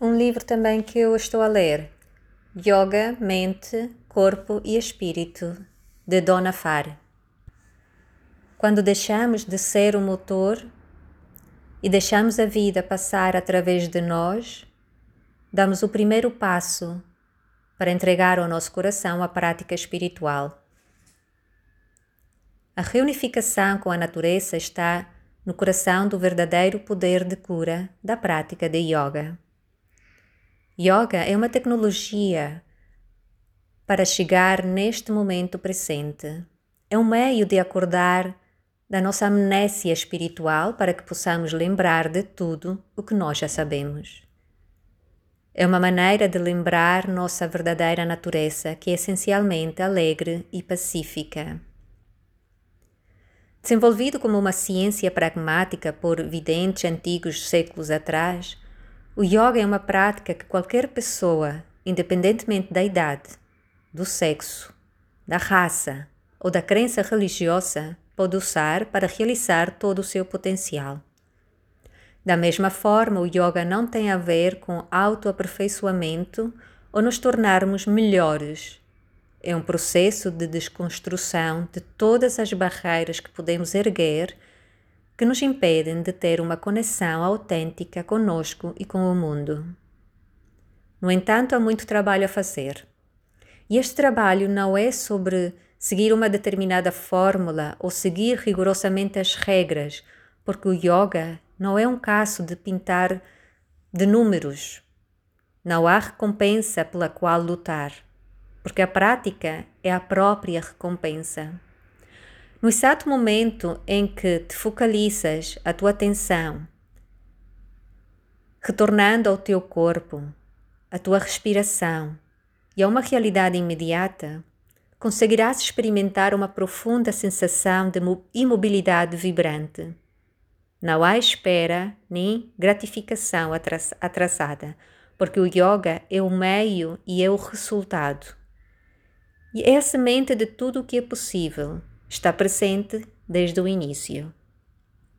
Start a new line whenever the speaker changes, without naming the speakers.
um livro também que eu estou a ler, Yoga, Mente, Corpo e Espírito, de Dona Far. Quando deixamos de ser o motor e deixamos a vida passar através de nós, damos o primeiro passo para entregar ao nosso coração a prática espiritual. A reunificação com a natureza está no coração do verdadeiro poder de cura da prática de yoga. Yoga é uma tecnologia para chegar neste momento presente. É um meio de acordar da nossa amnésia espiritual para que possamos lembrar de tudo o que nós já sabemos. É uma maneira de lembrar nossa verdadeira natureza, que é essencialmente alegre e pacífica. Desenvolvido como uma ciência pragmática por videntes antigos séculos atrás, o yoga é uma prática que qualquer pessoa, independentemente da idade, do sexo, da raça ou da crença religiosa, pode usar para realizar todo o seu potencial. Da mesma forma, o yoga não tem a ver com autoaperfeiçoamento ou nos tornarmos melhores. É um processo de desconstrução de todas as barreiras que podemos erguer que nos impedem de ter uma conexão autêntica conosco e com o mundo. No entanto, há muito trabalho a fazer. E este trabalho não é sobre seguir uma determinada fórmula ou seguir rigorosamente as regras, porque o yoga não é um caso de pintar de números. Não há recompensa pela qual lutar, porque a prática é a própria recompensa. No exato momento em que te focalizas a tua atenção, retornando ao teu corpo, à tua respiração e a uma realidade imediata, conseguirás experimentar uma profunda sensação de imobilidade vibrante. Não há espera nem gratificação atrasada, porque o yoga é o meio e é o resultado. E é a semente de tudo o que é possível, está presente desde o início.